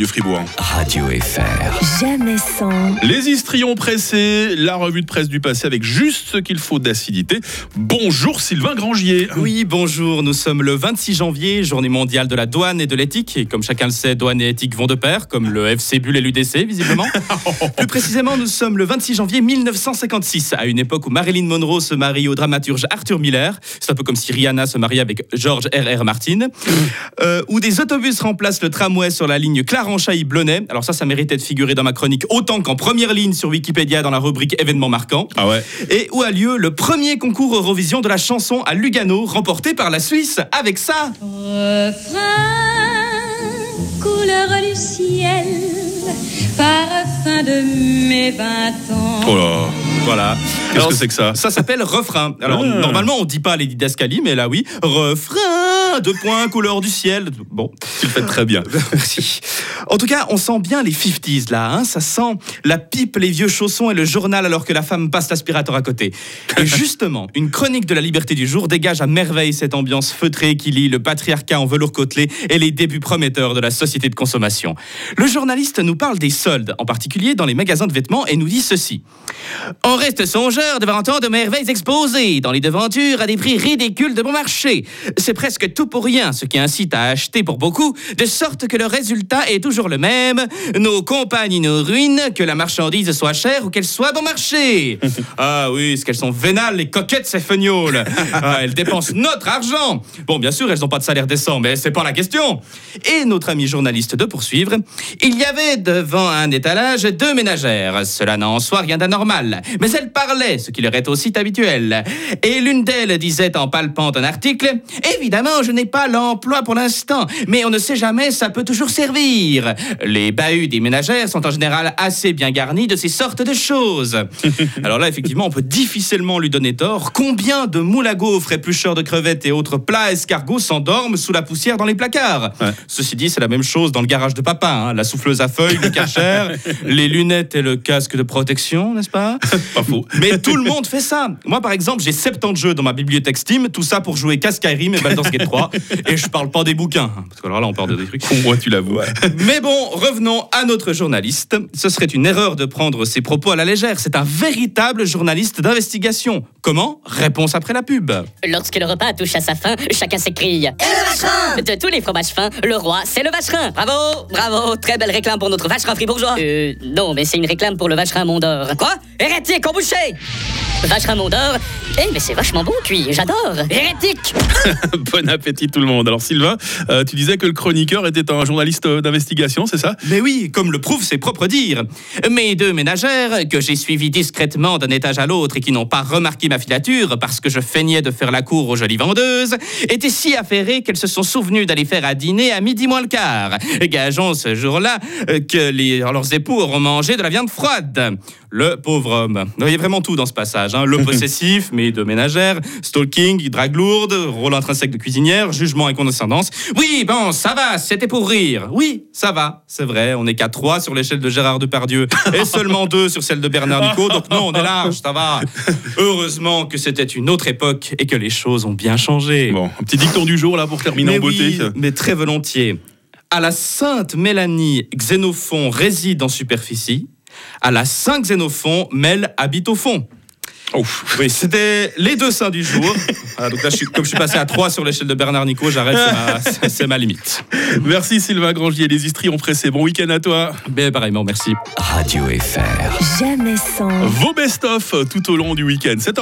du Fribourg. Radio FR. Jamais sans. Les histrions pressés, la revue de presse du passé avec juste ce qu'il faut d'acidité. Bonjour Sylvain Grangier. Oui, bonjour. Nous sommes le 26 janvier, journée mondiale de la douane et de l'éthique. Et comme chacun le sait, douane et éthique vont de pair, comme le FC Bull et l'UDC, visiblement. Plus précisément, nous sommes le 26 janvier 1956, à une époque où Marilyn Monroe se marie au dramaturge Arthur Miller. C'est un peu comme si Rihanna se mariait avec George R.R. Martin. Euh, où des autobus remplacent le tramway sur la ligne Clarenchaï-Blonay. Alors ça, ça méritait de figurer dans ma chronique autant qu'en première ligne sur Wikipédia dans la rubrique événements marquants. Ah ouais. Et où a lieu le premier concours Eurovision de la chanson à Lugano, remporté par la Suisse avec ça. Refrain, couleur du ciel, parfum de mes vingt ans. Oh là. Voilà. Qu'est-ce que c'est que ça Ça s'appelle refrain. Alors Ah. normalement on dit pas les didascalies, mais là oui. Refrain, deux points, couleur du ciel. Bon. Tu le fais très bien. Merci. En tout cas, on sent bien les 50s là. Hein ça sent la pipe, les vieux chaussons et le journal alors que la femme passe l'aspirateur à côté. Et justement, une chronique de la liberté du jour dégage à merveille cette ambiance feutrée qui lie le patriarcat en velours côtelé et les débuts prometteurs de la société de consommation. Le journaliste nous parle des soldes, en particulier dans les magasins de vêtements, et nous dit ceci. On reste songeur devant tant de merveilles exposées dans les devantures à des prix ridicules de bon marché. C'est presque tout pour rien, ce qui incite à acheter pour beaucoup, de sorte que le résultat est toujours le même. Nos compagnies nous ruinent, que la marchandise soit chère ou qu'elle soit bon marché. ah oui, ce qu'elles sont vénales, les coquettes, ces feignaules. Ah, elles dépensent notre argent. Bon, bien sûr, elles n'ont pas de salaire décent, mais c'est pas la question. Et notre ami journaliste de poursuivre. Il y avait devant un étalage deux ménagères. Cela n'a en soi rien d'anormal. Mais elles parlaient, ce qui leur est aussi habituel. Et l'une d'elles disait en palpant un article Évidemment, je n'ai pas l'emploi pour l'instant, mais on ne sait jamais, ça peut toujours servir. Les bahuts des ménagères sont en général assez bien garnis de ces sortes de choses. Alors là, effectivement, on peut difficilement lui donner tort. Combien de moules à gaufres, éplucheurs de crevettes et autres plats escargots s'endorment sous la poussière dans les placards? Ouais. Ceci dit, c'est la même chose dans le garage de papa. hein. La souffleuse à feuilles, le karcher, les lunettes et le casque de protection, n'est-ce pas? Pas faux. mais tout le monde fait ça. Moi, par exemple, j'ai 70 jeux dans ma bibliothèque Steam, tout ça pour jouer qu'à Skyrim et Baldur's Gate 3. Et je parle pas des bouquins, hein, parce que alors là, on parle de des trucs. Moi, tu l'avoues. Mais bon, revenons à notre journaliste. Ce serait une erreur de prendre ses propos à la légère. C'est un véritable journaliste d'investigation. Comment? Réponse après la pub. Lorsque le repas touche à sa fin, chacun s'écrie. Et le vacherin De tous les fromages fins, le roi, c'est le vacherin Bravo Bravo Très belle réclame pour notre vacherin fribourgeois Euh, non, mais c'est une réclame pour le vacherin Mondor. Quoi? Hérétique, au Eh, mais c'est vachement bon cuit, j'adore Hérétique bon appétit tout le monde. Alors Sylvain, euh, tu disais que le chroniqueur était un journaliste euh, d'investigation, c'est ça? Mais oui, comme le prouvent ses propres dires. Mes deux ménagères, que j'ai suivies discrètement d'un étage à l'autre et qui n'ont pas remarqué ma filature parce que je feignais de faire la cour aux jolies vendeuses, étaient si affairées qu'elles se sont souvenues d'aller faire à dîner à midi moins le quart. Gageons ce jour-là euh, que les- leurs époux auront mangé de la viande froide. Le pauvre homme. Il y a vraiment tout dans ce passage. Hein. Le possessif, mes deux ménagères, stalking, drague lourde, rôle intrinsèque de cuisinière, jugement et condescendance. Oui, bon, ça va, c'était pour rire. Oui, ça va, c'est vrai, on est qu'à trois sur l'échelle de Gérard Depardieu et seulement deux sur celle de Bernard Nico, donc non, on est large, ça va. Heureusement que c'était une autre époque et que les choses ont bien changé. Bon, un petit dicton du jour là pour terminer mais en beauté. oui, mais très volontiers. À la Sainte Mélanie, Xénophon réside en superficie. À la Saint Xénophon, Mel habite au fond. Ouf. Oui, c'était les deux saints du jour. Voilà, donc là, je suis- comme je suis passé à 3 sur l'échelle de Bernard Nico, j'arrête, c'est ma- c'est c'est ma limite. Merci Sylvain Grangier, les histrions pressés. Bon week-end à toi. Mais pareillement, merci. Radio FR. Jamais sans. Vos best-of tout au long du week-end. 7h